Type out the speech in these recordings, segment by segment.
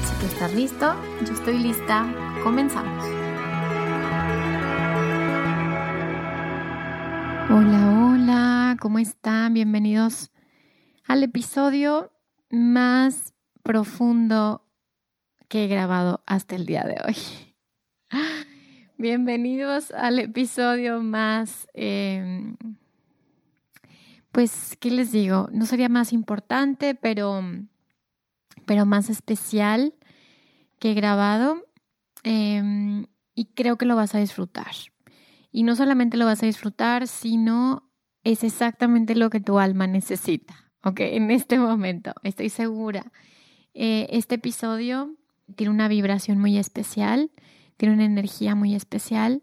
estás listo, yo estoy lista, comenzamos. Hola, hola, ¿cómo están? Bienvenidos al episodio más profundo que he grabado hasta el día de hoy. Bienvenidos al episodio más, em, pues, ¿qué les digo? No sería más importante, pero, pero más especial que grabado em, y creo que lo vas a disfrutar. Y no solamente lo vas a disfrutar, sino es exactamente lo que tu alma necesita, ¿ok? En este momento, estoy segura. Eh, este episodio tiene una vibración muy especial, tiene una energía muy especial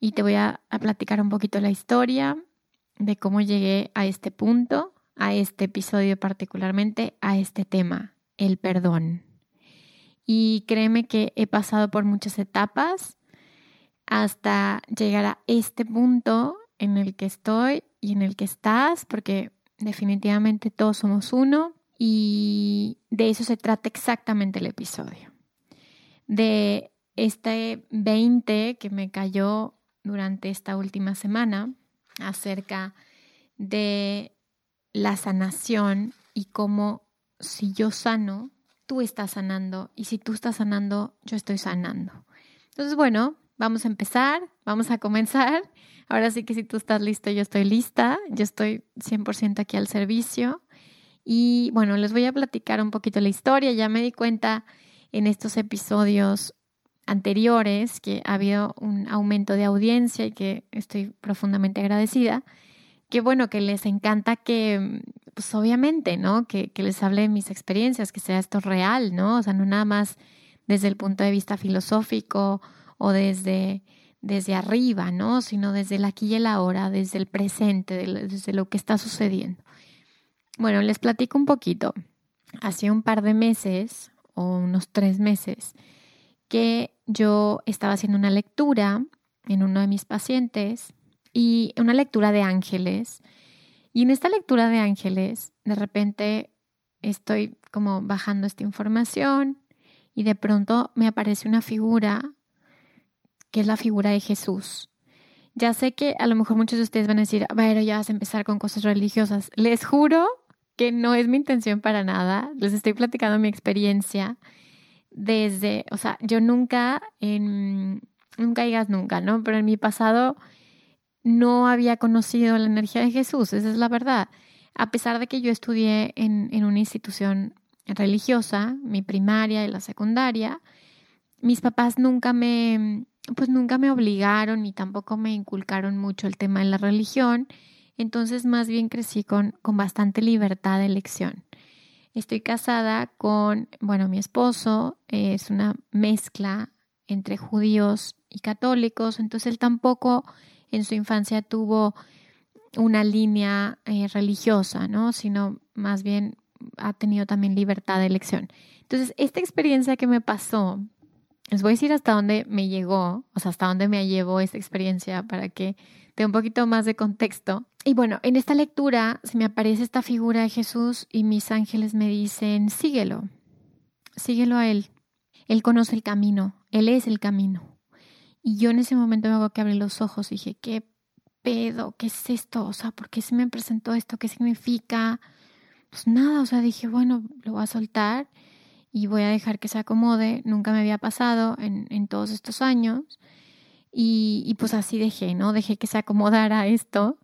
y te voy a platicar un poquito la historia de cómo llegué a este punto, a este episodio particularmente, a este tema, el perdón. Y créeme que he pasado por muchas etapas hasta llegar a este punto en el que estoy y en el que estás, porque definitivamente todos somos uno y de eso se trata exactamente el episodio. De este 20 que me cayó durante esta última semana acerca de la sanación y cómo si yo sano, tú estás sanando y si tú estás sanando, yo estoy sanando. Entonces, bueno, vamos a empezar, vamos a comenzar. Ahora sí que si tú estás listo, yo estoy lista, yo estoy 100% aquí al servicio. Y bueno, les voy a platicar un poquito la historia. Ya me di cuenta en estos episodios anteriores que ha habido un aumento de audiencia y que estoy profundamente agradecida. Que bueno, que les encanta que pues obviamente, ¿no? Que, que, les hable de mis experiencias, que sea esto real, ¿no? O sea, no nada más desde el punto de vista filosófico o desde, desde arriba, ¿no? Sino desde el aquí y el ahora, desde el presente, desde lo que está sucediendo. Bueno, les platico un poquito. Hace un par de meses o unos tres meses que yo estaba haciendo una lectura en uno de mis pacientes y una lectura de ángeles y en esta lectura de ángeles, de repente estoy como bajando esta información y de pronto me aparece una figura que es la figura de Jesús. Ya sé que a lo mejor muchos de ustedes van a decir, bueno, ya vas a empezar con cosas religiosas. Les juro que no es mi intención para nada. Les estoy platicando mi experiencia desde, o sea, yo nunca, nunca digas nunca, ¿no? Pero en mi pasado no había conocido la energía de Jesús, esa es la verdad. A pesar de que yo estudié en, en una institución religiosa, mi primaria y la secundaria, mis papás nunca me, pues nunca me obligaron ni tampoco me inculcaron mucho el tema de la religión, entonces más bien crecí con, con bastante libertad de elección. Estoy casada con, bueno, mi esposo es una mezcla entre judíos y católicos, entonces él tampoco en su infancia tuvo una línea eh, religiosa, ¿no? Sino más bien ha tenido también libertad de elección. Entonces, esta experiencia que me pasó, les voy a decir hasta dónde me llegó, o sea, hasta dónde me llevó esta experiencia para que tenga un poquito más de contexto. Y bueno, en esta lectura se me aparece esta figura de Jesús y mis ángeles me dicen, síguelo, síguelo a Él. Él conoce el camino, Él es el camino. Y yo en ese momento me hago que abrí los ojos y dije, ¿qué pedo? ¿Qué es esto? O sea, ¿por qué se me presentó esto? ¿Qué significa? Pues nada, o sea, dije, bueno, lo voy a soltar. y voy a dejar que se acomode. Nunca me había pasado en, en todos estos años. Y, y, pues así dejé, ¿no? Dejé que se acomodara esto.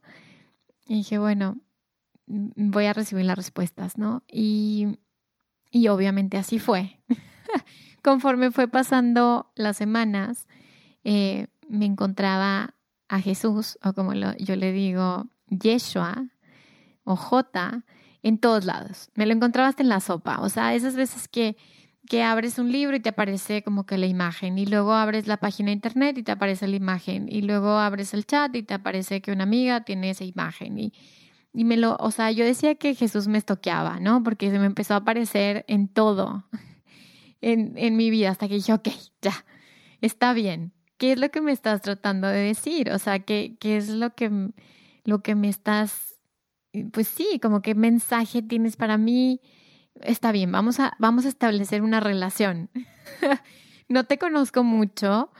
Y dije, bueno, voy a recibir las respuestas, ¿no? Y, y obviamente así fue. Conforme fue pasando las semanas, eh, me encontraba a Jesús, o como yo le digo, Yeshua, o J, en todos lados. Me lo encontraba hasta en la sopa. O sea, esas veces que, que abres un libro y te aparece como que la imagen, y luego abres la página de internet y te aparece la imagen, y luego abres el chat y te aparece que una amiga tiene esa imagen. Y, y me lo, o sea, yo decía que Jesús me estoqueaba, ¿no? Porque se me empezó a aparecer en todo, en, en mi vida, hasta que dije, ok, ya, está bien. ¿Qué es lo que me estás tratando de decir? O sea, ¿qué, qué es lo que, lo que me estás pues sí, como qué mensaje tienes para mí. Está bien, vamos a, vamos a establecer una relación. no te conozco mucho,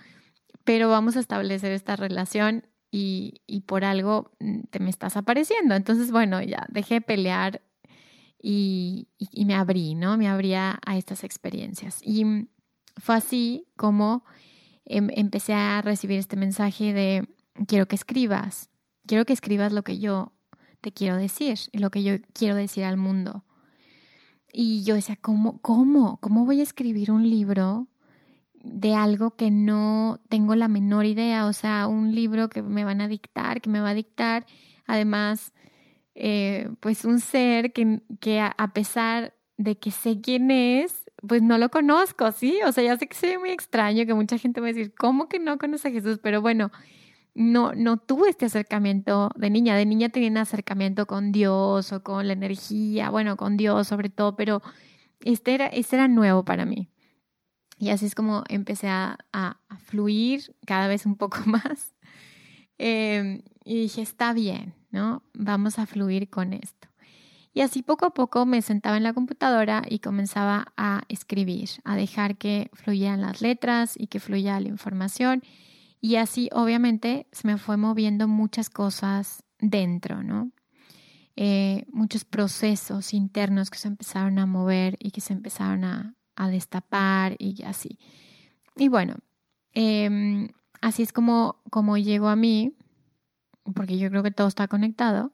pero vamos a establecer esta relación y, y, por algo mm, te me estás apareciendo. Entonces, bueno, ya dejé de pelear y, y, me abrí, ¿no? Me abrí a, estas experiencias. Y fue así como em, empecé a recibir este mensaje de quiero que escribas, quiero que escribas lo que yo te quiero decir lo que yo quiero decir al mundo. Y yo decía, ¿cómo, cómo, cómo voy a escribir un libro de algo que no tengo la menor idea? O sea, un libro que me van a dictar, que me va a dictar, además, eh, pues un ser que, que a pesar de que sé quién es, pues no lo conozco, ¿sí? O sea, ya sé que se ve muy extraño, que mucha gente va a decir, ¿cómo que no conoce a Jesús? Pero bueno, no, no tuve este acercamiento de niña. De niña tenía un acercamiento con Dios o con la energía, bueno, con Dios sobre todo, pero este era, este era nuevo para mí. Y así es como empecé a, a, fluir cada vez un poco más. Em, y dije, está bien, ¿no? Vamos a fluir con esto. Y así poco a poco me sentaba en la computadora y comenzaba a escribir, a dejar que fluyeran las letras y que fluyera la información y así, obviamente, se me fue moviendo muchas cosas dentro, ¿no? Eh, muchos procesos internos que se empezaron a mover y que se empezaron a, destapar y así. Y bueno, em, así es como, como llegó a mí, porque yo creo que todo está conectado,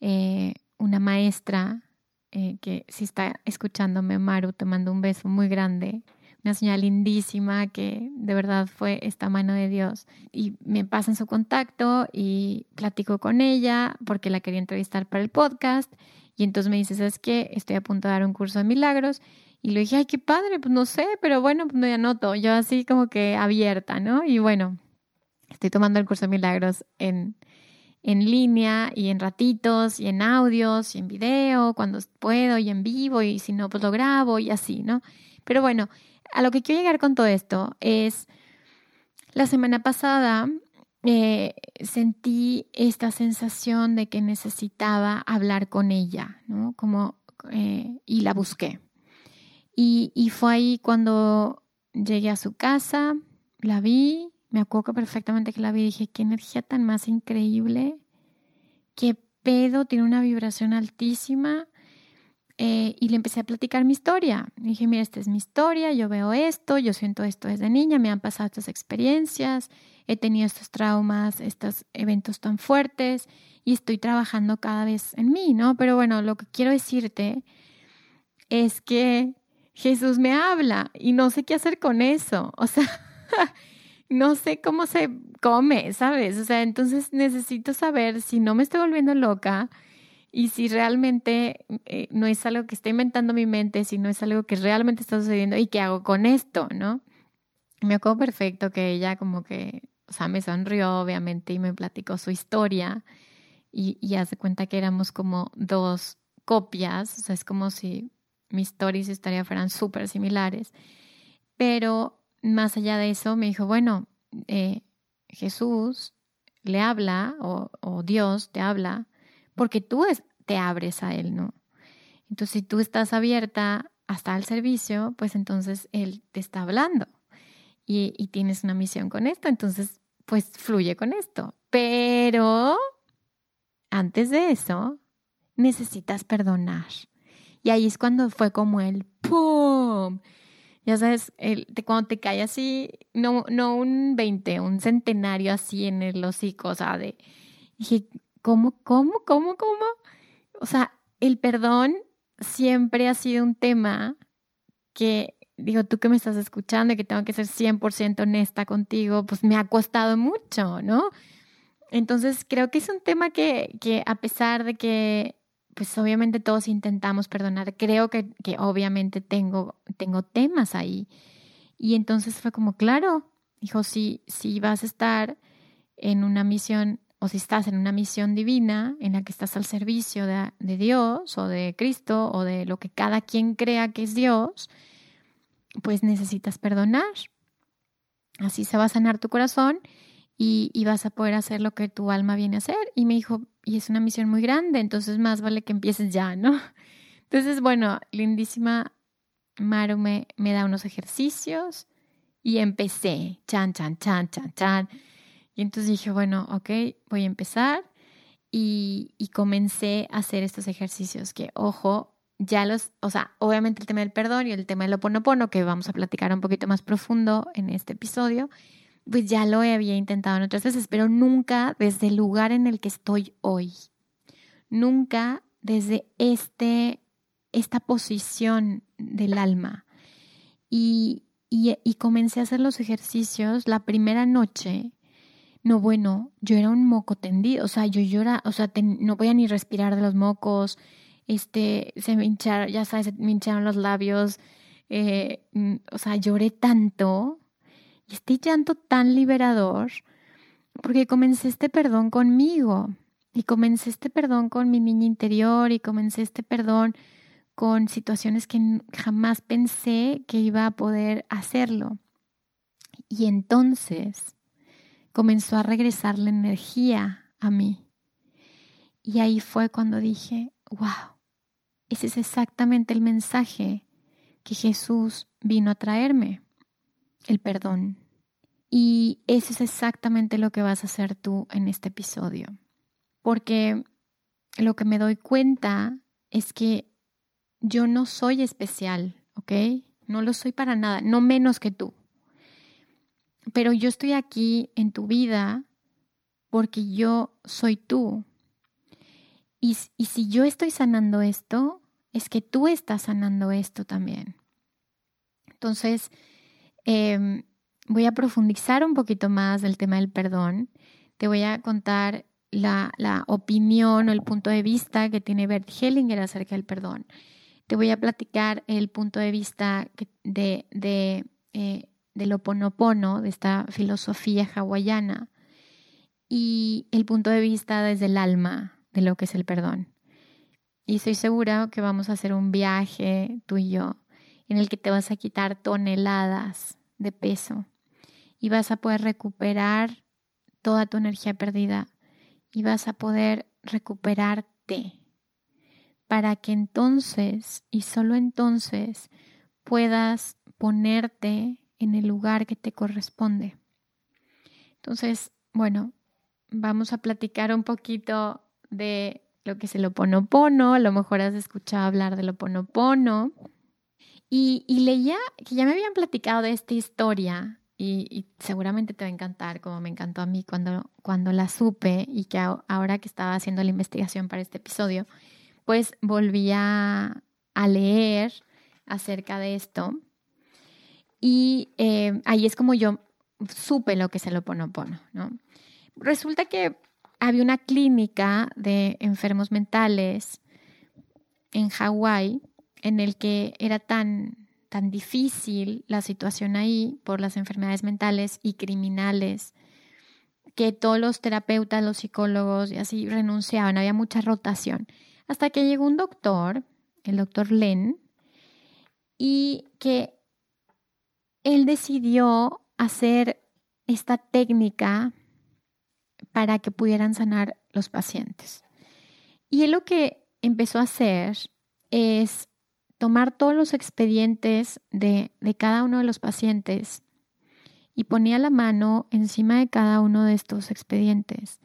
eh, una maestra eh, que si está escuchándome, Maru, te mando un beso muy grande, una señora lindísima que de verdad fue esta mano de Dios. Y me pasan su contacto y platico con ella porque la quería entrevistar para el podcast. Y entonces me dice, ¿sabes qué? Estoy a punto de dar un curso de milagros. Y le dije, ay, qué padre, pues no sé, pero bueno, pues me anoto. Yo así como que abierta, ¿no? Y bueno, estoy tomando el curso de milagros en, en línea y en ratitos y en audios y en video cuando puedo y en vivo y si no, pues lo grabo y así, ¿no? Pero bueno, a lo que quiero llegar con todo esto es, la semana pasada eh, sentí esta sensación de que necesitaba hablar con ella, ¿no? Como, eh, y la busqué. Y, y fue ahí cuando llegué a su casa, la vi, me acuerdo perfectamente que la vi y dije, qué energía tan más increíble, qué pedo, tiene una vibración altísima eh, y le empecé a platicar mi historia. dije, mira, esta es mi historia, yo veo esto, yo siento esto desde niña, me han pasado estas experiencias, he tenido estos traumas, estos eventos tan fuertes y estoy trabajando cada vez en mí, ¿no? Pero bueno, lo que quiero decirte es que Jesús me habla y no sé qué hacer con eso. O sea, no sé cómo se come, ¿sabes? O sea, entonces necesito saber si no me estoy volviendo loca y si realmente eh, no es algo que está inventando mi mente, si no es algo que realmente está sucediendo y qué hago con esto, ¿no? Me acuerdo perfecto que ella como que, o sea, me sonrió obviamente y me platicó su historia y, hace cuenta que éramos como dos copias, o sea, es como si mi historia y su historia fueran súper similares. Pero más allá de eso, me dijo, bueno, eh, Jesús le habla o, Dios te habla porque tú te abres a Él, ¿no? Entonces, si tú estás abierta hasta el servicio, pues entonces Él te está hablando y, y tienes una misión con esto, entonces, pues fluye con esto. Pero antes de eso, necesitas perdonar. Y ahí es cuando fue como el ¡pum! Ya sabes, el, cuando te cae así, no, no un 20, un centenario así en el hocico, o sea, de... Dije, ¿cómo, cómo, cómo, cómo? O sea, el perdón siempre ha sido un tema que, digo, tú que me estás escuchando y que tengo que ser 100% honesta contigo, pues me ha costado mucho, ¿no? Entonces creo que es un tema que, que a pesar de que, pues obviamente todos intentamos perdonar, creo que, que obviamente tengo, tengo temas ahí. Y entonces fue como, claro, dijo, si, vas a estar en una misión o si estás en una misión divina en la que estás al servicio de, Dios o de Cristo o de lo que cada quien crea que es Dios, pues necesitas perdonar. Así se va a sanar tu corazón y, vas a poder hacer lo que tu alma viene a hacer. Y me dijo, y es una misión muy grande, entonces más vale que empieces ya, ¿no? Entonces, bueno, lindísima Maru me, me da unos ejercicios y empecé, chan, chan, chan, chan, chan. Y entonces dije, bueno, ok, voy a empezar. Y, y comencé a hacer estos ejercicios que, ojo, ya los, o sea, obviamente el tema del perdón y el tema del oponopono, que vamos a platicar un poquito más profundo en este episodio, pues ya lo había intentado en otras veces, pero nunca desde el lugar en el que estoy hoy. Nunca desde este, esta posición del alma. Y, y, comencé a hacer los ejercicios la primera noche no, bueno, yo era un moco tendido, o sea, yo llora, o sea, no podía ni respirar de los mocos, este, se me hincharon, ya sabes, hincharon los labios, eh, mm, o sea, lloré tanto, y este llanto tan liberador, porque comencé este perdón conmigo, y comencé este perdón con mi niña interior, y comencé este perdón con situaciones que jamás pensé que iba a poder hacerlo. Y entonces comenzó a regresar la energía a mí. Y ahí fue cuando dije, wow, ese es exactamente el mensaje que Jesús vino a traerme, el perdón. Y eso es exactamente lo que vas a hacer tú en este episodio. Porque lo que me doy cuenta es que yo no soy especial, ¿ok? No lo soy para nada, no menos que tú pero yo estoy aquí en tu vida porque yo soy tú. Y, si yo estoy sanando esto, es que tú estás sanando esto también. Entonces, em, voy a profundizar un poquito más del tema del perdón. Te voy a contar la, opinión o el punto de vista que tiene Bert Hellinger acerca del perdón. Te voy a platicar el punto de vista de, de eh, del oponopono, de esta filosofía hawaiana, y el punto de vista desde el alma de lo que es el perdón. Y estoy segura que vamos a hacer un viaje, tú y yo, en el que te vas a quitar toneladas de peso y vas a poder recuperar toda tu energía perdida y vas a poder recuperarte para que entonces y solo entonces puedas ponerte en el lugar que te corresponde. Entonces, bueno, vamos a platicar un poquito de lo que es el oponopono. A lo mejor has escuchado hablar del oponopono. Y, y leía que ya me habían platicado de esta historia y, seguramente te va a encantar, como me encantó a mí cuando, cuando la supe y que ahora que estaba haciendo la investigación para este episodio, pues volví a leer acerca de esto y eh, ahí es como yo supe lo que es el oponopono, ¿no? Resulta que había una clínica de enfermos mentales en Hawái en el que era tan, tan difícil la situación ahí por las enfermedades mentales y criminales que todos los terapeutas, los psicólogos y así renunciaban, había mucha rotación. Hasta que llegó un doctor, el doctor Len, y que él decidió hacer esta técnica para que pudieran sanar los pacientes. Y él lo que empezó a hacer es tomar todos los expedientes de, de cada uno de los pacientes y ponía la mano encima de cada uno de estos expedientes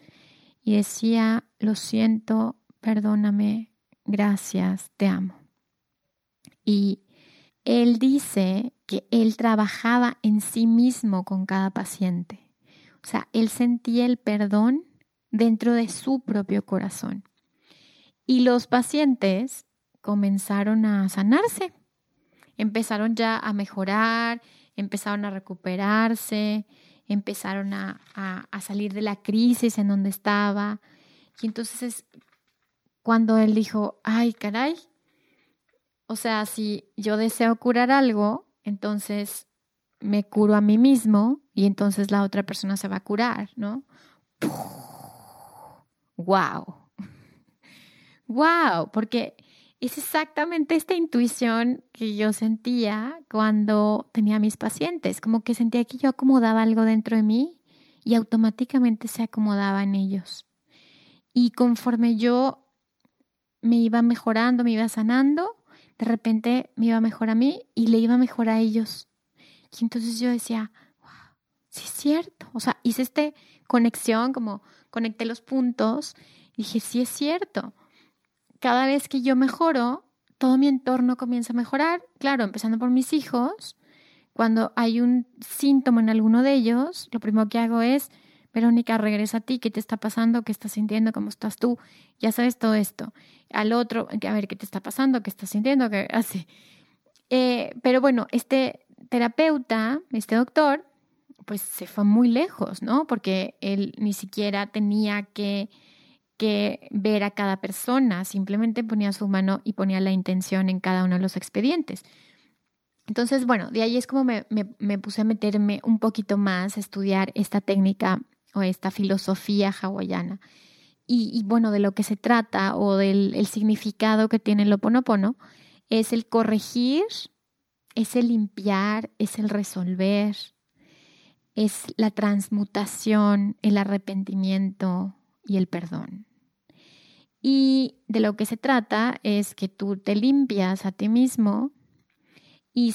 y decía, lo siento, perdóname, gracias, te amo. Y él dice que él trabajaba en sí mismo con cada paciente. O sea, él sentía el perdón dentro de su propio corazón. Y los pacientes comenzaron a sanarse, empezaron ya a mejorar, empezaron a recuperarse, empezaron a, salir de la crisis en donde estaba. Y entonces es cuando él dijo, ay, caray, o sea, si yo deseo curar algo, entonces me curo a mí mismo y entonces la otra persona se va a curar, ¿no? ¡Wow! ¡Wow! Porque es exactamente esta intuición que yo sentía cuando tenía mis pacientes, como que sentía que yo acomodaba algo dentro de mí y automáticamente se acomodaba en ellos. Y conforme yo me iba mejorando, me iba sanando, de repente me iba mejor a mí y le iba mejor a ellos. Y entonces yo decía, wow, sí es cierto. O sea, hice esta conexión, como conecté los puntos, y dije, sí es cierto cada vez que yo mejoro, todo mi entorno comienza a mejorar. Claro, empezando por mis hijos. Cuando hay un síntoma en alguno de ellos, lo primero que hago es, Verónica, regresa a ti, ¿qué te está pasando? ¿Qué estás sintiendo? ¿Cómo estás tú? Ya sabes todo esto. Al otro, a ver, ¿qué te está pasando? ¿Qué estás sintiendo? ¿Qué así? Eh, pero bueno, este terapeuta, este doctor, pues se fue muy lejos, ¿no? Porque él ni siquiera tenía que que ver a cada persona, simplemente ponía su mano y ponía la intención en cada uno de los expedientes. Entonces, bueno, de ahí es como me, puse a meterme un poquito más a estudiar esta técnica o esta filosofía hawaiana. Y, bueno, de lo que se trata o del el significado que tiene el oponopono es el corregir, es el limpiar, es el resolver, es la transmutación, el arrepentimiento y el perdón. Y de lo que se trata es que tú te limpias a ti mismo y,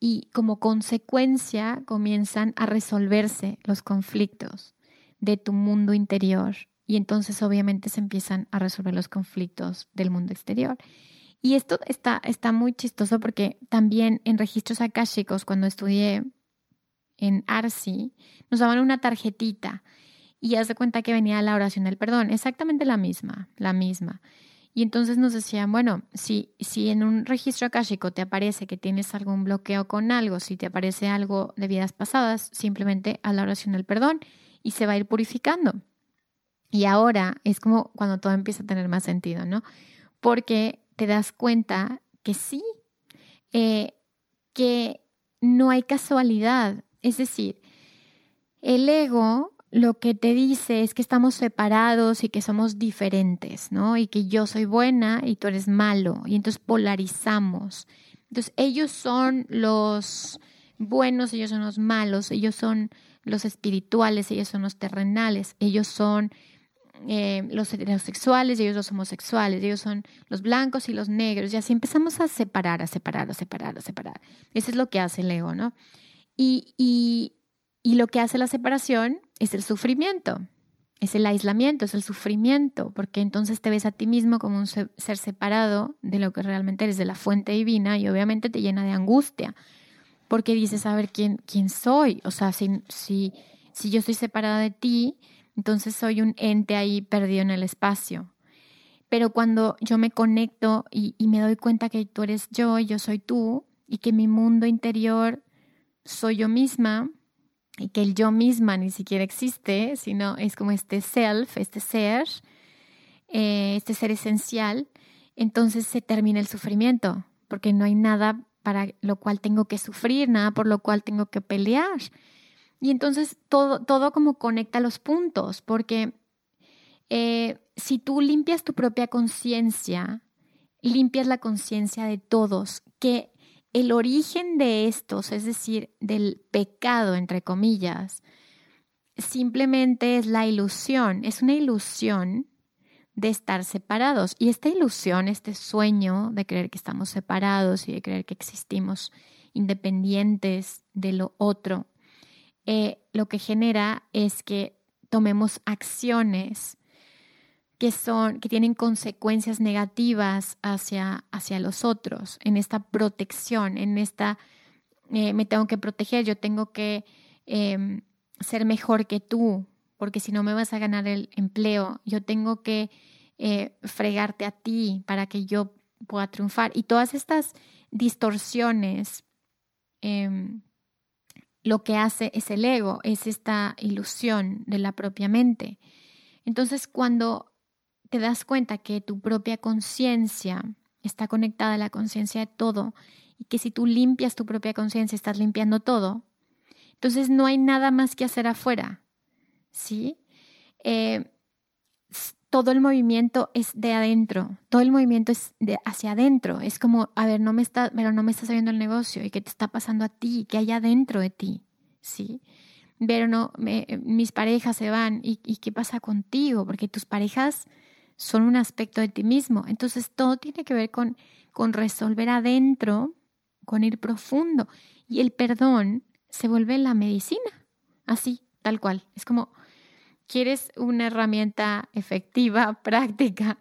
y como consecuencia comienzan a resolverse los conflictos de tu mundo interior y entonces obviamente se empiezan a resolver los conflictos del mundo exterior. Y esto está, está muy chistoso porque también en registros akáshicos, cuando estudié en ARSI, nos daban una tarjetita y haz de cuenta que venía la oración del perdón, exactamente la misma, la misma. Y entonces nos decían, bueno, si, si en un registro akáshico te aparece que tienes algún bloqueo con algo, si te aparece algo de vidas pasadas, simplemente a la oración del perdón y se va a ir purificando. Y ahora es como cuando todo empieza a tener más sentido, ¿no? Porque te das cuenta que sí, eh, que no hay casualidad. Es decir, el ego lo que te dice es que estamos separados y que somos diferentes, ¿no? Y que yo soy buena y tú eres malo. Y entonces polarizamos. Entonces ellos son los buenos, ellos son los malos, ellos son los espirituales, ellos son los terrenales, ellos son eh, los heterosexuales, ellos los homosexuales, ellos son los blancos y los negros. Y así empezamos a separar, a separar, a separar, a separar. Eso es lo que hace el ego, ¿no? Y, y, y lo que hace la separación es el sufrimiento, es el aislamiento, es el sufrimiento, porque entonces te ves a ti mismo como un ser separado de lo que realmente eres, de la fuente divina, y obviamente te llena de angustia, porque dices, a ver, ¿quién, quién soy? O sea, si, si, si yo estoy separada de ti, entonces soy un ente ahí perdido en el espacio. Pero cuando yo me conecto y, y me doy cuenta que tú eres yo y yo soy tú, y que mi mundo interior soy yo misma, y que el yo misma ni siquiera existe, sino es como este self, este ser, eh, este ser esencial, entonces se termina el sufrimiento, porque no hay nada para lo cual tengo que sufrir, nada por lo cual tengo que pelear. Y entonces todo, todo como conecta los puntos, porque eh, si tú limpias tu propia conciencia, limpias la conciencia de todos, que el origen de estos, es decir, del pecado, entre comillas, simplemente es la ilusión, es una ilusión de estar separados. Y esta ilusión, este sueño de creer que estamos separados y de creer que existimos independientes de lo otro, eh, lo que genera es que tomemos acciones que tienen consecuencias negativas hacia, hacia los otros, en esta protección, en esta eh, me tengo que proteger, yo tengo que em, ser mejor que tú, porque si no me vas a ganar el empleo, yo tengo que eh, fregarte a ti para que yo pueda triunfar. Y todas estas distorsiones, em, lo que hace es el ego, es esta ilusión de la propia mente. Entonces, cuando te das cuenta que tu propia conciencia está conectada a la conciencia de todo y que si tú limpias tu propia conciencia estás limpiando todo, entonces no hay nada más que hacer afuera, ¿sí? Eh, todo el movimiento es de adentro, todo el movimiento es de hacia adentro. Es como, a ver, no me está, pero no me está saliendo el negocio y qué te está pasando a ti, qué hay adentro de ti, ¿sí? Pero no, mis parejas se van ¿y, y qué pasa contigo, porque tus parejas son un aspecto de ti mismo. Entonces todo tiene que ver con, con resolver adentro, con ir profundo. Y el perdón se vuelve la medicina, así, tal cual. Es como, quieres una herramienta efectiva, práctica,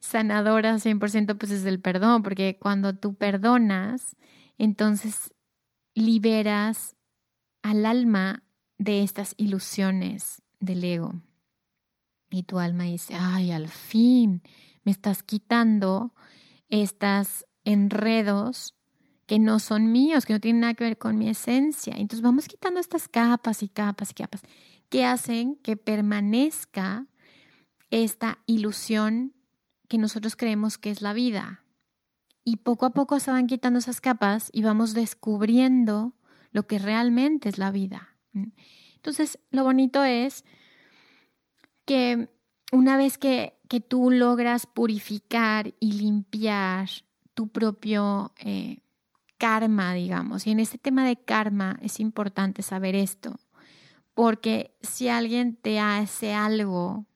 sanadora 100%, pues es el perdón, porque cuando tú perdonas, entonces liberas al alma de estas ilusiones del ego. Y tu alma dice, ay, al fin me estás quitando estos enredos que no son míos, que no tienen nada que ver con mi esencia. Entonces vamos quitando estas capas y capas y capas que hacen que permanezca esta ilusión que nosotros creemos que es la vida. Y poco a poco se van quitando esas capas y vamos descubriendo lo que realmente es la vida. Entonces, lo bonito es que una vez que, que tú logras purificar y limpiar tu propio eh, karma, digamos, y en este tema de karma es importante saber esto, porque si alguien te hace algo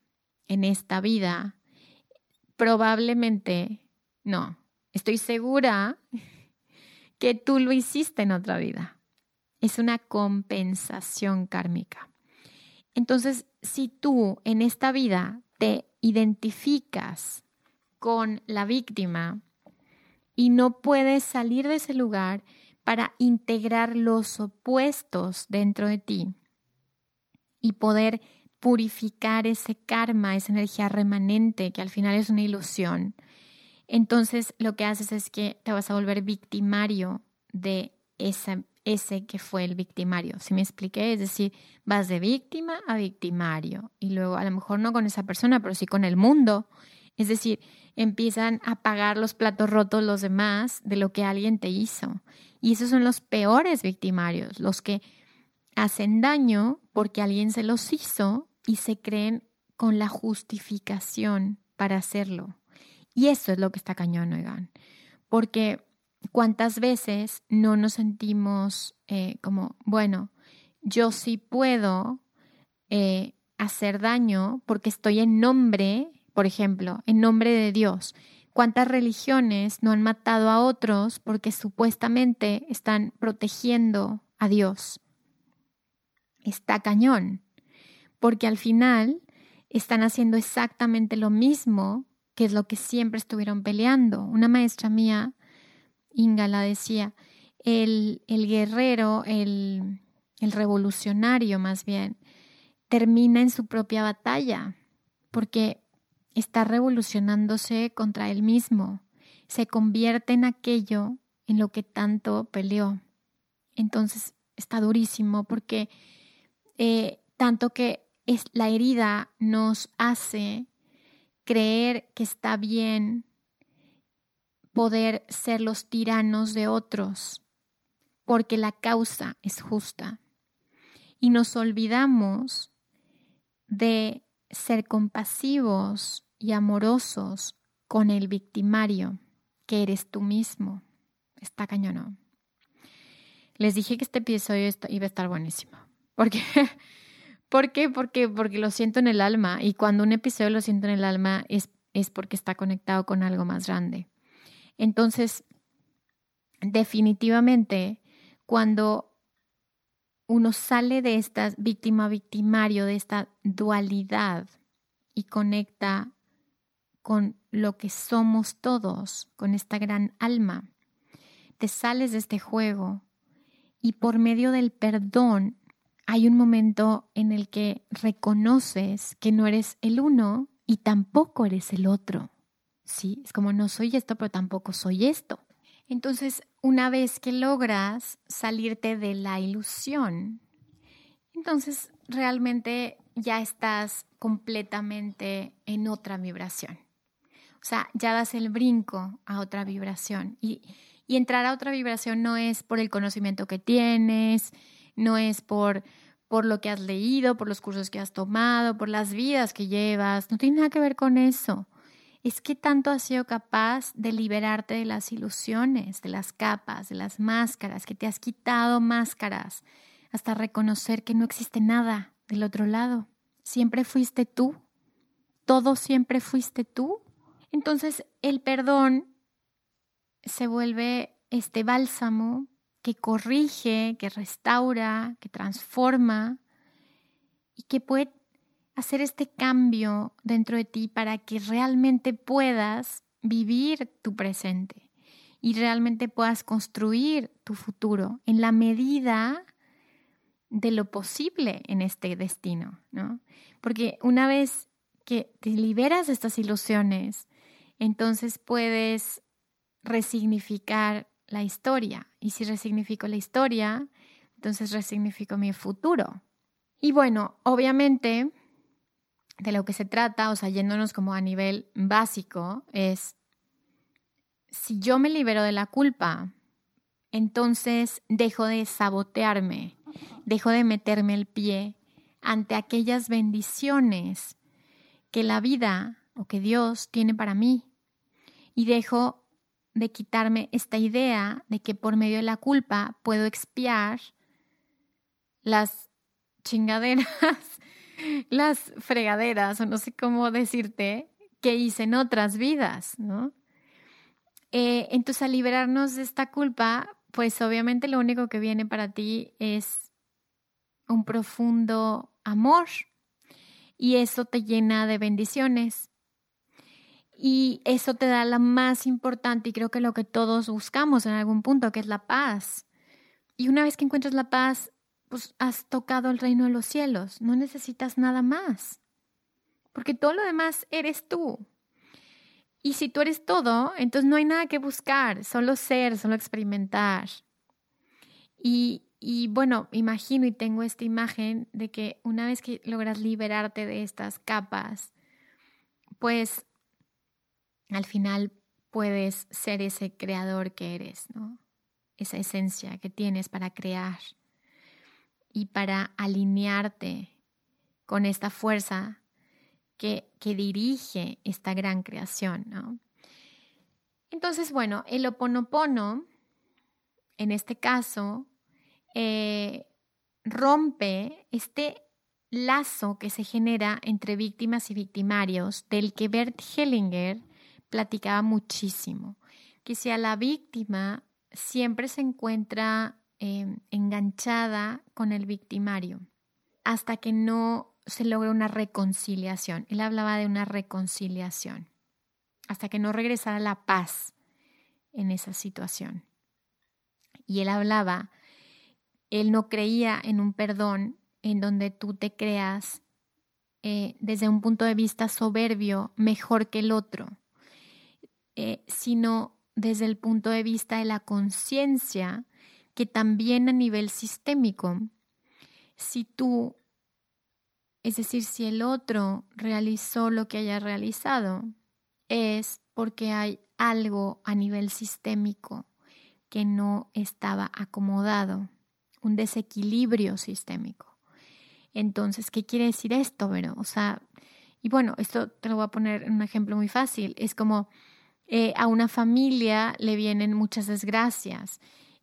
en esta vida, probablemente no. Estoy segura que tú lo hiciste en otra vida. Es una compensación kármica. Entonces, si tú en esta vida te identificas con la víctima y no puedes salir de ese lugar para integrar los opuestos dentro de ti, y poder purificar ese karma, esa energía remanente que al final es una ilusión, entonces lo que haces es que te vas a volver victimario de ese, ese que fue el victimario. ¿Sí me expliqué? Es decir, vas de víctima a victimario y luego a lo mejor no con esa persona, pero sí con el mundo. Es decir, empiezan a pagar los platos rotos los demás de lo que alguien te hizo. Y esos son los peores victimarios, los que hacen daño porque alguien se los hizo y se creen con la justificación para hacerlo. Y eso es lo que está cañón, oigan. Porque cuántas veces no nos sentimos eh, como, bueno, yo sí puedo eh, hacer daño porque estoy en nombre, por ejemplo, en nombre de Dios. ¿Cuántas religiones no han matado a otros porque supuestamente están protegiendo a Dios? está cañón, porque al final están haciendo exactamente lo mismo que es lo que siempre estuvieron peleando. Una maestra mía, Inga, la decía, el, el guerrero, el, el revolucionario más bien, termina en su propia batalla, porque está revolucionándose contra él mismo, se convierte en aquello en lo que tanto peleó. Entonces está durísimo porque eh, tanto que es, la herida nos hace creer que está bien poder ser los tiranos de otros, porque la causa es justa. Y nos olvidamos de ser compasivos y amorosos con el victimario, que eres tú mismo. Está cañón. Les dije que este episodio iba a estar buenísimo. Porque, ¿Por qué? Porque, porque lo siento en el alma y cuando un episodio lo siento en el alma es, es porque está conectado con algo más grande. Entonces, definitivamente, cuando uno sale de esta víctima-victimario, de esta dualidad y conecta con lo que somos todos, con esta gran alma. Te sales de este juego y por medio del perdón hay un momento en el que reconoces que no eres el uno y tampoco eres el otro. Sí, es como no soy esto, pero tampoco soy esto. Entonces, una vez que logras salirte de la ilusión, entonces realmente ya estás completamente en otra vibración. O sea, ya das el brinco a otra vibración. Y, y entrar a otra vibración no es por el conocimiento que tienes, no es por, por lo que has leído, por los cursos que has tomado, por las vidas que llevas, no tiene nada que ver con eso. Es que tanto has sido capaz de liberarte de las ilusiones, de las capas, de las máscaras, que te has quitado máscaras, hasta reconocer que no existe nada del otro lado. Siempre fuiste tú. Todo siempre fuiste tú. Entonces el perdón se vuelve este bálsamo que corrige, que restaura, que transforma y que puede hacer este cambio dentro de ti para que realmente puedas vivir tu presente y realmente puedas construir tu futuro en la medida de lo posible en este destino, ¿no? Porque una vez que te liberas de estas ilusiones, entonces puedes resignificar la historia. Y si resignifico la historia, entonces resignifico mi futuro. Y bueno, obviamente de lo que se trata, o sea, yéndonos como a nivel básico, es si yo me libero de la culpa, entonces dejo de sabotearme, dejo de meterme el pie ante aquellas bendiciones que la vida o que Dios tiene para mí. Y dejo de quitarme esta idea de que por medio de la culpa puedo expiar las chingaderas, las fregaderas, o no sé cómo decirte, que hice en otras vidas, ¿no? Eh, entonces, al liberarnos de esta culpa, pues obviamente lo único que viene para ti es un profundo amor y eso te llena de bendiciones. Y eso te da la más importante y creo que lo que todos buscamos en algún punto, que es la paz. Y una vez que encuentras la paz, pues has tocado el reino de los cielos, no necesitas nada más. Porque todo lo demás eres tú. Y si tú eres todo, entonces no hay nada que buscar, solo ser, solo experimentar. Y, y bueno, imagino y tengo esta imagen de que una vez que logras liberarte de estas capas, pues al final puedes ser ese creador que eres, ¿no? Esa esencia que tienes para crear y para alinearte con esta fuerza que, que dirige esta gran creación, ¿no? Entonces, bueno, el oponopono, en este caso, eh, rompe este lazo que se genera entre víctimas y victimarios, del que Bert Hellinger platicaba muchísimo, que si a la víctima siempre se encuentra em, enganchada con el victimario hasta que no se logra una reconciliación. Él hablaba de una reconciliación, hasta que no regresara la paz en esa situación. Y él hablaba, él no creía en un perdón en donde tú te creas eh, desde un punto de vista soberbio mejor que el otro, eh, sino desde el punto de vista de la conciencia, que también a nivel sistémico, si tú, es decir, si el otro realizó lo que haya realizado, es porque hay algo a nivel sistémico que no estaba acomodado, un desequilibrio sistémico. Entonces, ¿qué quiere decir esto, Vero? O sea, y bueno, esto te lo voy a poner en un ejemplo muy fácil. Es como eh, a una familia le vienen muchas desgracias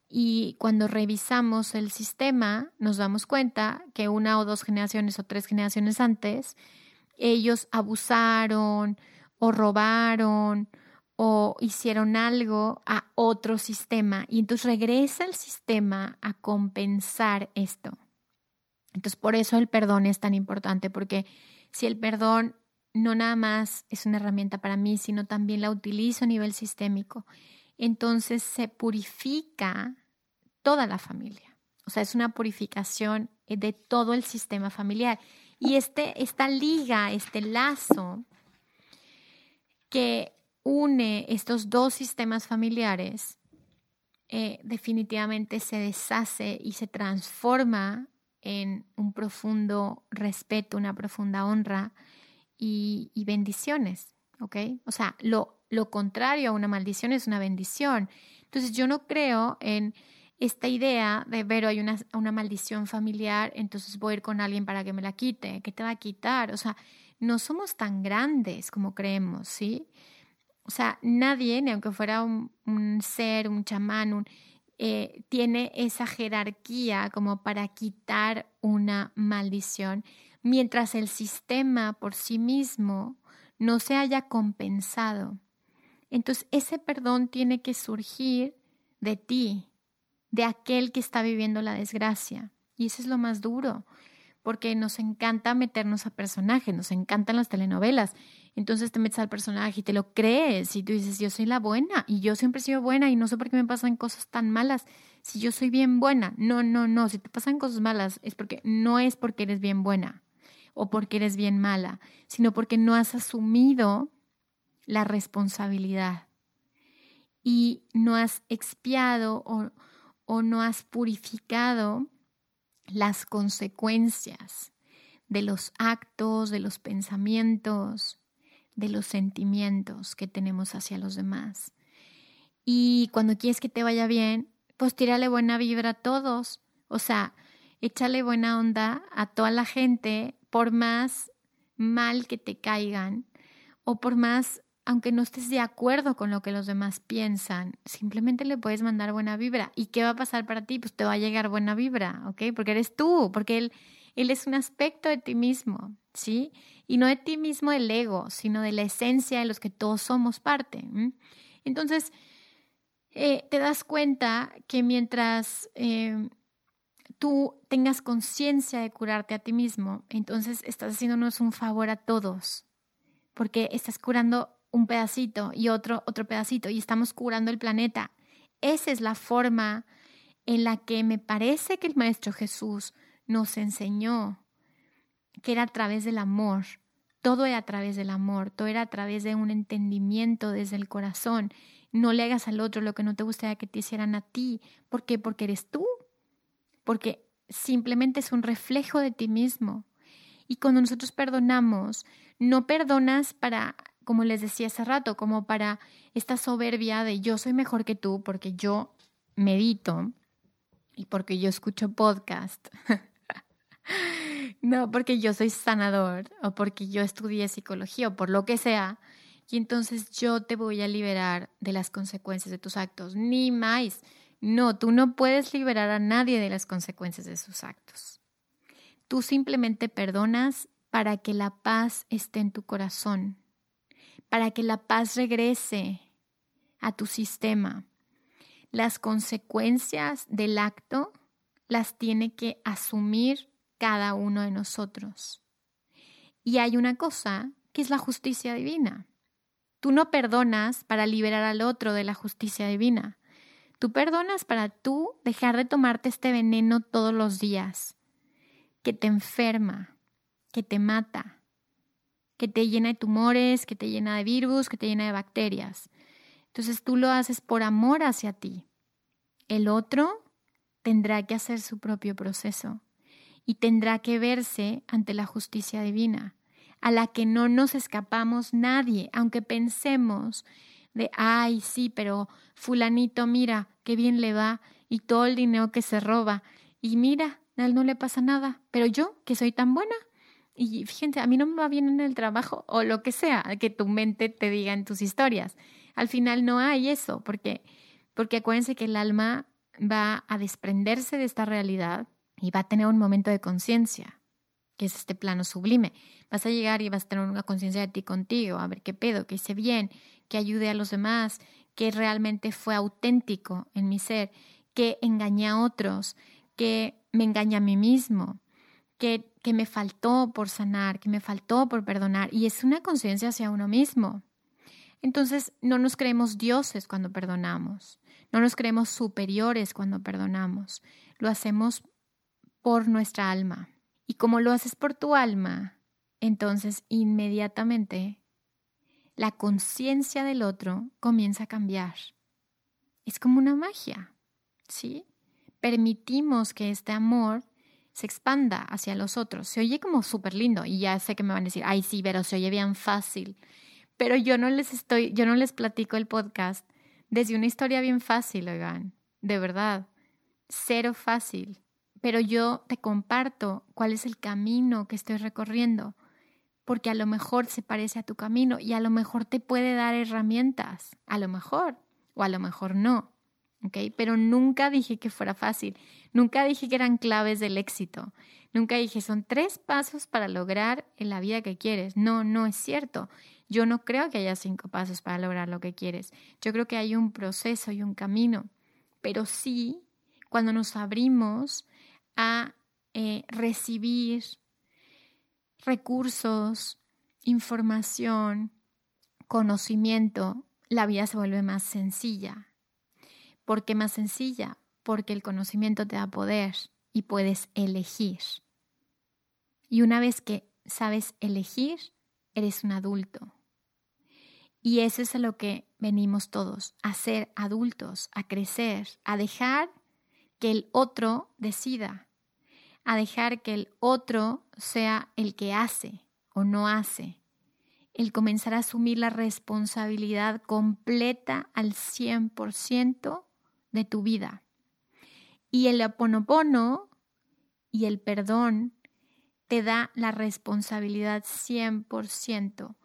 y cuando revisamos el sistema nos damos cuenta que una o dos generaciones o tres generaciones antes ellos abusaron o robaron o hicieron algo a otro sistema y entonces regresa el sistema a compensar esto. Entonces por eso el perdón es tan importante porque si el perdón no nada más es una herramienta para mí, sino también la utilizo a nivel sistémico. Entonces se purifica toda la familia. O sea, es una purificación de todo el sistema familiar. Y este, esta liga, este lazo que une estos dos sistemas familiares, eh, definitivamente se deshace y se transforma en un profundo respeto, una profunda honra y, bendiciones, ¿ok? O sea, lo, lo contrario a una maldición es una bendición. Entonces yo no creo en esta idea de, ver hay una, una maldición familiar, entonces voy a ir con alguien para que me la quite. ¿Qué te va a quitar? O sea, no somos tan grandes como creemos, ¿sí? O sea, nadie, ni aunque fuera un, ser, un chamán, eh, tiene esa jerarquía como para quitar una maldición, mientras el sistema por sí mismo no se haya compensado. Entonces, ese perdón tiene que surgir de ti, de aquel que está viviendo la desgracia. Y eso es lo más duro, porque nos encanta meternos a personajes, nos encantan las telenovelas. Entonces te metes al personaje y te lo crees y tú dices, yo soy la buena y yo siempre he sido buena y no sé por qué me pasan cosas tan malas si yo soy bien buena. No, no, no, si te pasan cosas malas es porque no es porque eres bien buena o porque eres bien mala, sino porque no has asumido la responsabilidad y no has expiado o o no has purificado las consecuencias de los actos, de los pensamientos, de los sentimientos que tenemos hacia los demás. Y cuando quieres que te vaya bien, pues tírale buena vibra a todos. O sea, échale buena onda a toda la gente, por más mal que te caigan o por más aunque no estés de acuerdo con lo que los demás piensan, simplemente le puedes mandar buena vibra. ¿Y qué va a pasar para ti? Pues te va a llegar buena vibra, ¿ok? Porque eres tú, porque él, él es un aspecto de ti mismo, ¿sí? Y no de ti mismo el ego, sino de la esencia de los que todos somos parte. Entonces, eh, te das cuenta que mientras eh, tú tengas conciencia de curarte a ti mismo, entonces estás haciéndonos un favor a todos, porque estás curando un pedacito y otro, otro pedacito y estamos curando el planeta. Esa es la forma en la que me parece que el Maestro Jesús nos enseñó, que era a través del amor. Todo era a través del amor, todo era a través de un entendimiento desde el corazón. No le hagas al otro lo que no te gustaría que te hicieran a ti. ¿Por qué? Porque eres tú. Porque simplemente es un reflejo de ti mismo. Y cuando nosotros perdonamos, no perdonas para como les decía hace rato, como para esta soberbia de yo soy mejor que tú porque yo medito y porque yo escucho podcast. no, porque yo soy sanador o porque yo estudié psicología o por lo que sea. Y entonces yo te voy a liberar de las consecuencias de tus actos. Ni más. No, tú no puedes liberar a nadie de las consecuencias de sus actos. Tú simplemente perdonas para que la paz esté en tu corazón para que la paz regrese a tu sistema. Las consecuencias del acto las tiene que asumir cada uno de nosotros. Y hay una cosa que es la justicia divina. Tú no perdonas para liberar al otro de la justicia divina. Tú perdonas para tú dejar de tomarte este veneno todos los días, que te enferma, que te mata, que te llena de tumores, que te llena de virus, que te llena de bacterias. Entonces tú lo haces por amor hacia ti. El otro tendrá que hacer su propio proceso y tendrá que verse ante la justicia divina, a la que no nos escapamos nadie, aunque pensemos de, ay, sí, pero fulanito, mira, qué bien le va y todo el dinero que se roba, y mira, a él no le pasa nada, pero yo, que soy tan buena, y fíjense, a mí no me va bien en el trabajo o lo que sea que tu mente te diga en tus historias. Al final no hay eso, porque, porque acuérdense que el alma va a desprenderse de esta realidad y va a tener un momento de conciencia, que es este plano sublime. Vas a llegar y vas a tener una conciencia de ti contigo, a ver qué pedo, que hice bien, que ayude a los demás, que realmente fue auténtico en mi ser, que engañé a otros, que me engañé a mí mismo, que, que me faltó por sanar, que me faltó por perdonar. Y es una conciencia hacia uno mismo. Entonces, no nos creemos dioses cuando perdonamos, no nos creemos superiores cuando perdonamos. Lo hacemos por nuestra alma. Y como lo haces por tu alma, entonces inmediatamente la conciencia del otro comienza a cambiar. Es como una magia, ¿sí? Permitimos que este amor se expanda hacia los otros. Se oye como súper lindo y ya sé que me van a decir, ay sí, pero se oye bien fácil. Pero yo no les estoy, yo no les platico el podcast desde una historia bien fácil, oigan, de verdad, cero fácil. Pero yo te comparto cuál es el camino que estoy recorriendo porque a lo mejor se parece a tu camino y a lo mejor te puede dar herramientas, a lo mejor, o a lo mejor no, ¿ok? Pero nunca dije que fuera fácil, nunca dije que eran claves del éxito, nunca dije son tres pasos para lograr la vida que quieres. No, no es cierto. Yo no creo que haya cinco pasos para lograr lo que quieres. Yo creo que hay un proceso y un camino, pero sí cuando nos abrimos a eh, recibir recursos, información, conocimiento, la vida se vuelve más sencilla. ¿Por qué más sencilla? Porque el conocimiento te da poder y puedes elegir. Y una vez que sabes elegir, eres un adulto. Y eso es a lo que venimos todos, a ser adultos, a crecer, a dejar que el otro decida a dejar que el otro sea el que hace o no hace, el comenzar a asumir la responsabilidad completa al 100% de tu vida. Y el aponopono y el perdón te da la responsabilidad 100%.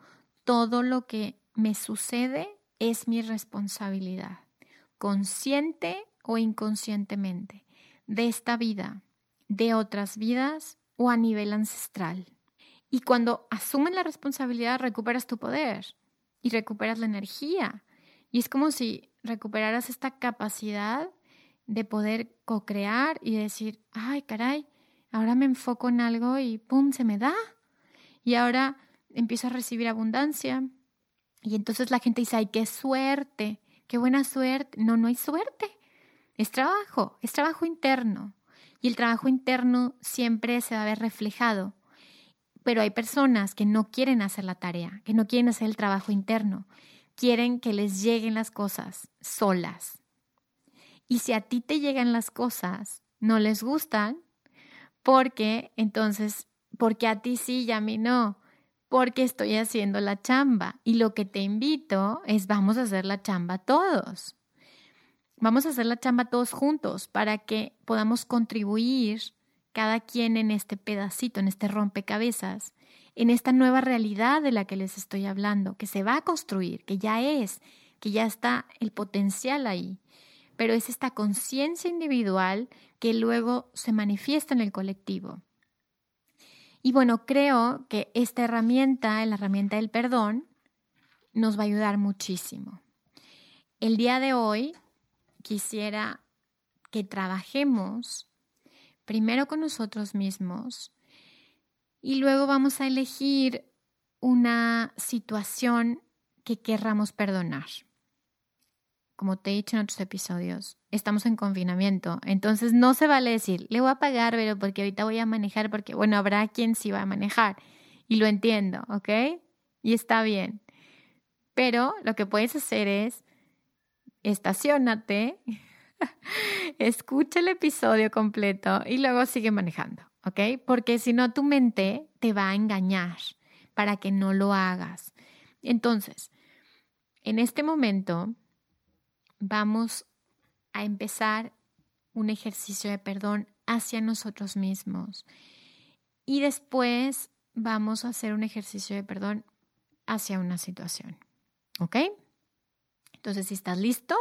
Todo lo que me sucede es mi responsabilidad, consciente o inconscientemente, de esta vida, de otras vidas o a nivel ancestral. Y cuando asumen la responsabilidad, recuperas tu poder y recuperas la energía. Y es como si recuperaras esta capacidad de poder co-crear y decir, ay, caray, ahora me enfoco en algo y ¡pum! se me da. Y ahora empiezo a recibir abundancia. Y entonces la gente dice, ay, qué suerte, qué buena suerte. No, no hay suerte. Es trabajo, es trabajo interno. Y el trabajo interno siempre se va a ver reflejado. Pero hay personas que no quieren hacer la tarea, que no quieren hacer el trabajo interno, quieren que les lleguen las cosas solas. Y si a ti te llegan las cosas, no les gustan, porque entonces, porque a ti sí y a mí no, porque estoy haciendo la chamba. Y lo que te invito es vamos a hacer la chamba todos. Vamos a hacer la chamba todos juntos para que podamos contribuir cada quien en este pedacito, en este rompecabezas, en esta nueva realidad de la que les estoy hablando, que se va a construir, que ya es, que ya está el potencial ahí. Pero es esta conciencia individual que luego se manifiesta en el colectivo. Y bueno, creo que esta herramienta, la herramienta del perdón, nos va a ayudar muchísimo. El día de hoy quisiera que trabajemos primero con nosotros mismos y luego vamos a elegir una situación que querramos perdonar. Como te he dicho en otros episodios, estamos en confinamiento, entonces no se vale decir, le voy a pagar, pero porque ahorita voy a manejar, porque bueno, habrá quien sí va a manejar y lo entiendo, ¿ok? Y está bien. Pero lo que puedes hacer es estacionate, escucha el episodio completo y luego sigue manejando, ¿ok? Porque si no, tu mente te va a engañar para que no lo hagas. Entonces, en este momento vamos a empezar un ejercicio de perdón hacia nosotros mismos y después vamos a hacer un ejercicio de perdón hacia una situación, ¿ok? Entonces, si estás listo,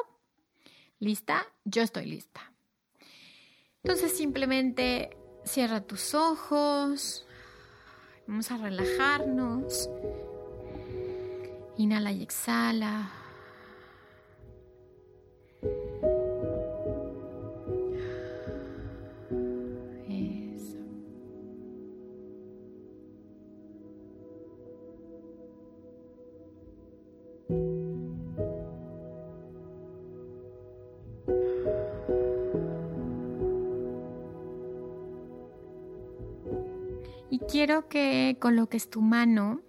lista, yo estoy lista. Entonces, simplemente cierra tus ojos. Vamos a relajarnos. Inhala y exhala. Que coloques tu mano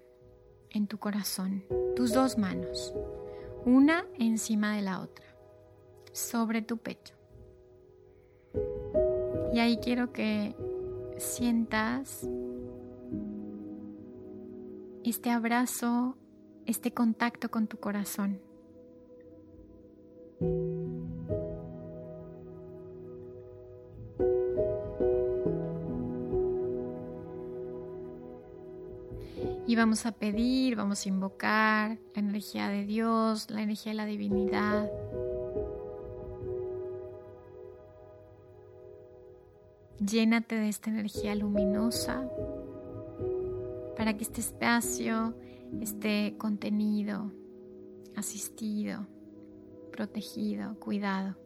en tu corazón, tus dos manos, una encima de la otra, sobre tu pecho. Y ahí quiero que sientas este abrazo, este contacto con tu corazón. Y vamos a pedir, vamos a invocar la energía de Dios, la energía de la divinidad. Llénate de esta energía luminosa para que este espacio esté contenido, asistido, protegido, cuidado,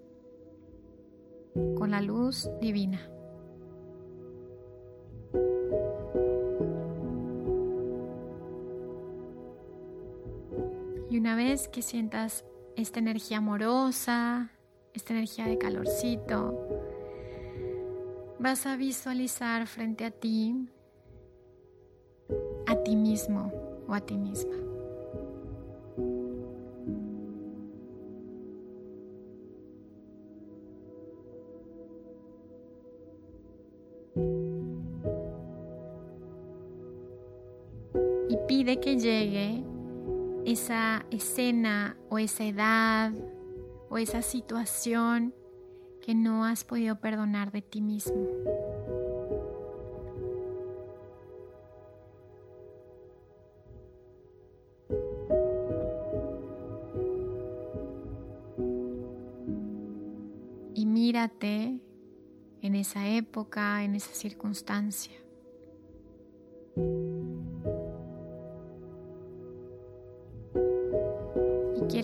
con la luz divina. Y una vez que sientas esta energía amorosa, esta energía de calorcito, vas a visualizar frente a ti a ti mismo o a ti misma. Esa escena o esa edad o esa situación que no has podido perdonar de ti mismo. Y mírate en esa época, en esa circunstancia.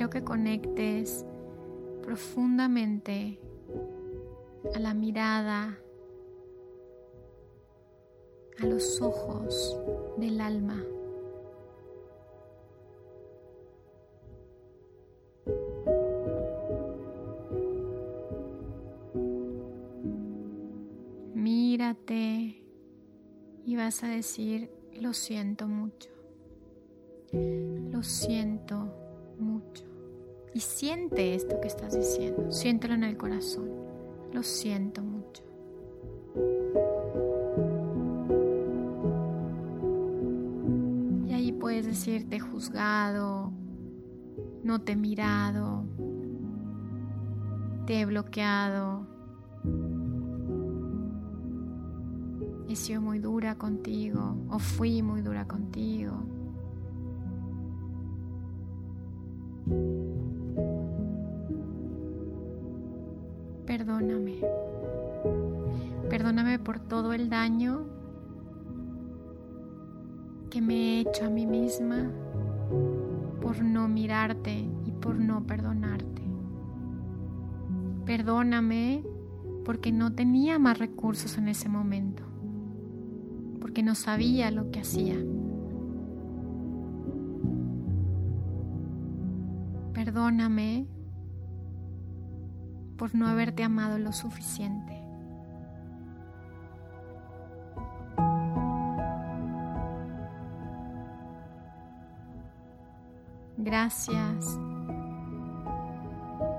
Quiero que conectes profundamente a la mirada, a los ojos del alma. Mírate y vas a decir, lo siento mucho, lo siento mucho. Y siente esto que estás diciendo, siéntelo en el corazón. Lo siento mucho. Y ahí puedes decirte juzgado, no te he mirado, te he bloqueado, he sido muy dura contigo o fui muy dura contigo. Por todo el daño que me he hecho a mí misma por no mirarte y por no perdonarte. Perdóname porque no tenía más recursos en ese momento, porque no sabía lo que hacía. Perdóname por no haberte amado lo suficiente. Gracias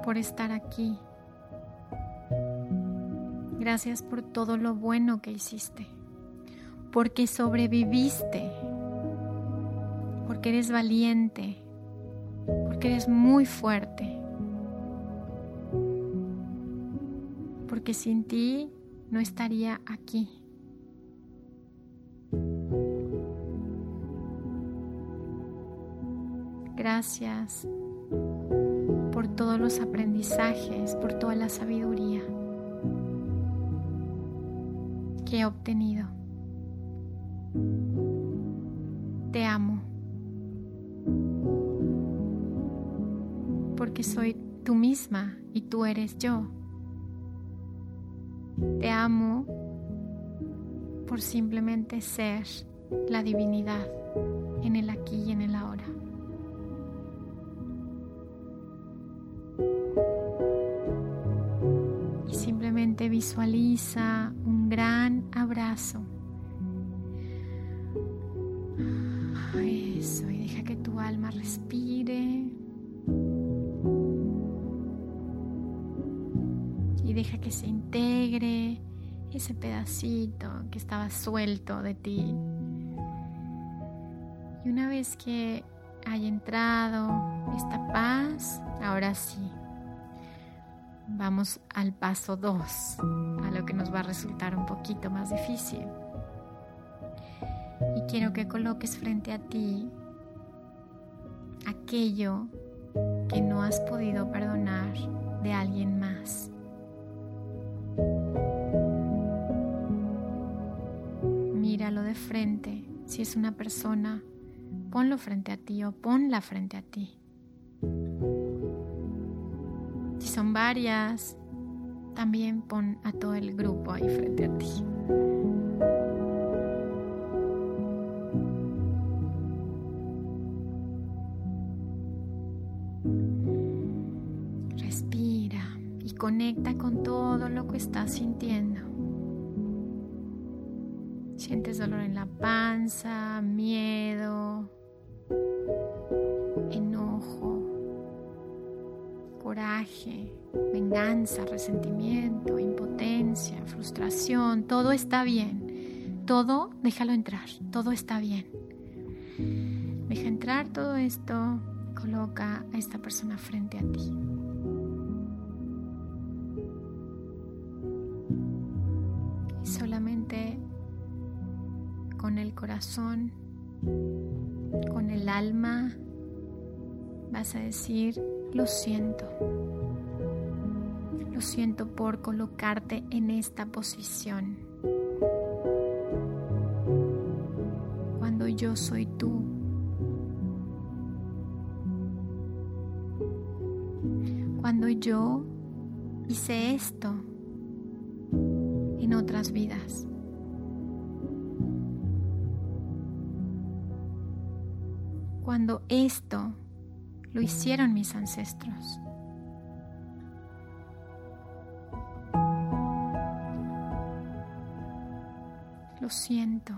por estar aquí. Gracias por todo lo bueno que hiciste. Porque sobreviviste. Porque eres valiente. Porque eres muy fuerte. porque sin ti no estaría aquí. Gracias por todos los aprendizajes, por toda la sabiduría que he obtenido. Te amo porque soy tú misma y tú eres yo. Te amo por simplemente ser la divinidad en el aquí y en el ahora. Un gran abrazo Eso, y deja que tu alma respire. Y deja que se integre ese pedacito que estaba suelto de ti. Y una vez que haya entrado esta paz, ahora sí, vamos al paso 2, a lo que nos va a resultar un poquito más difícil. Y quiero que coloques frente a ti aquello que no has podido perdonar de alguien más. Míralo de frente. Si es una persona, ponlo frente a ti o ponla frente a ti. Si son varias, también pon a todo el grupo ahí frente a ti. Respira y conecta con todo lo que estás sintiendo. Sientes dolor en la panza, miedo, venganza, resentimiento, impotencia, frustración. Todo está bien. Todo déjalo entrar. Todo está bien. Deja entrar todo esto. Coloca a esta persona frente a ti. Y solamente con el corazón, con el alma, vas a decir, lo siento. Siento por colocarte en esta posición. Cuando yo soy tú. Cuando yo hice esto en otras vidas. cuando esto lo hicieron mis ancestros. Lo siento.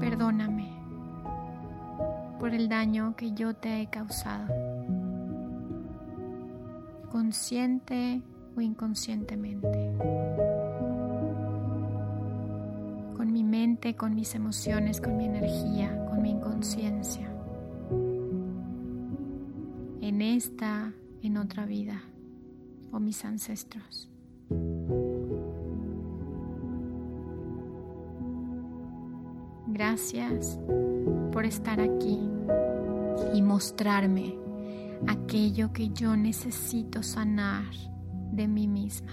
Perdóname por el daño que yo te he causado, consciente o inconscientemente. Con mi mente, con mis emociones, con mi energía, con mi inconsciencia. En esta, en otra vida, o mis ancestros. Gracias por estar aquí y mostrarme aquello que yo necesito sanar de mí misma.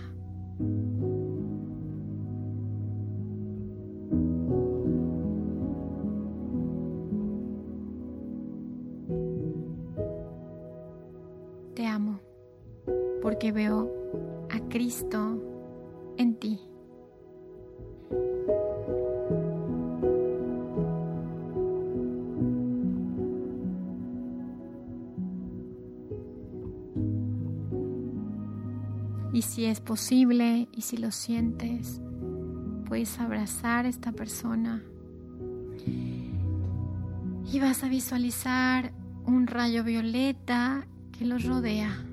Es posible y si lo sientes, puedes abrazar a esta persona y vas a visualizar un rayo violeta que los rodea,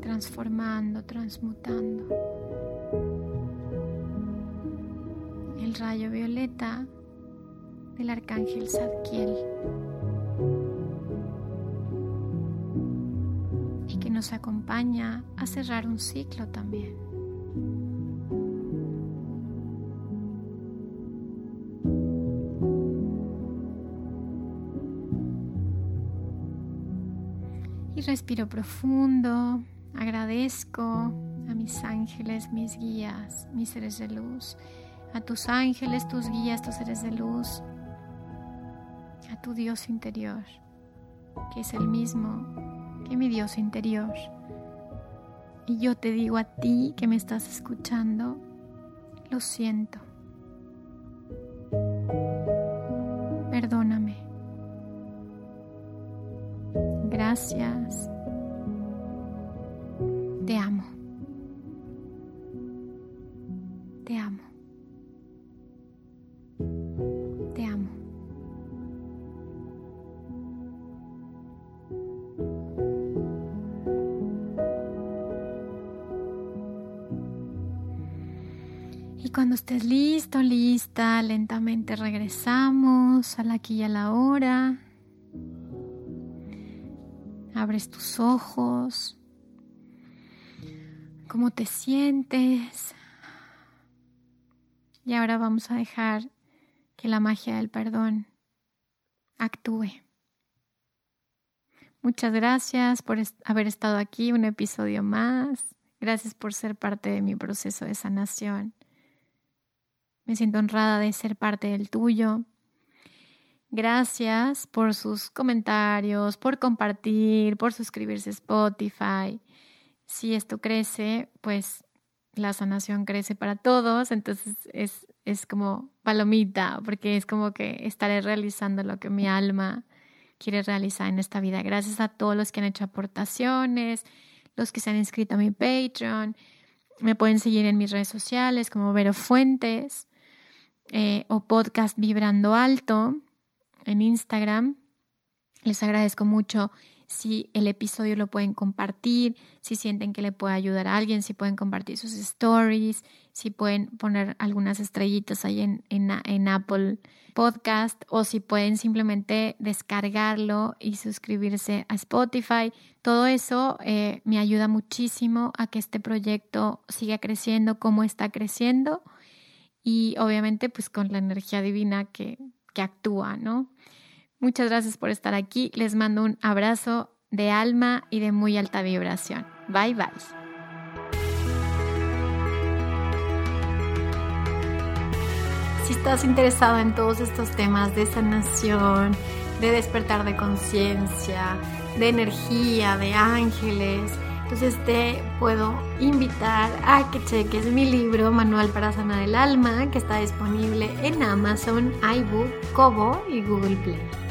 transformando, transmutando. El rayo violeta del arcángel Zadkiel. Nos acompaña a cerrar un ciclo también. Y respiro profundo, agradezco a mis ángeles, mis guías, mis seres de luz, a tus ángeles, tus guías, tus seres de luz, a tu Dios interior, que es el mismo que mi Dios interior. Y yo te digo a ti que me estás escuchando, lo siento. Perdóname. Gracias. Estés listo, lista, lentamente regresamos a la aquí y a la hora. Abres tus ojos. ¿Cómo te sientes? Y ahora vamos a dejar que la magia del perdón actúe. Muchas gracias por haber estado aquí, un episodio más. Gracias por ser parte de mi proceso de sanación. Me siento honrada de ser parte del tuyo. Gracias por sus comentarios, por compartir, por suscribirse a Spotify. Si esto crece, pues la sanación crece para todos, entonces es, es como palomita, porque es como que estaré realizando lo que mi alma quiere realizar en esta vida. Gracias a todos los que han hecho aportaciones, los que se han inscrito a mi Patreon. Me pueden seguir en mis redes sociales como Vero Fuentes eh, o Podcast Vibrando Alto en Instagram. Les agradezco mucho si el episodio lo pueden compartir, si sienten que le puede ayudar a alguien, si pueden compartir sus stories, si pueden poner algunas estrellitas ahí en, en, Apple Podcast o si pueden simplemente descargarlo y suscribirse a Spotify. Todo eso eh, me ayuda muchísimo a que este proyecto siga creciendo como está creciendo y obviamente pues con la energía divina que, que actúa, ¿no? Muchas gracias por estar aquí. Les mando un abrazo de alma y de muy alta vibración. Bye bye. Si estás interesado en todos estos temas de sanación, de despertar de conciencia, de energía, de ángeles, entonces te puedo invitar a que cheques mi libro Manual para Sanar el Alma, que está disponible en Amazon, iBook, Kobo y Google Play.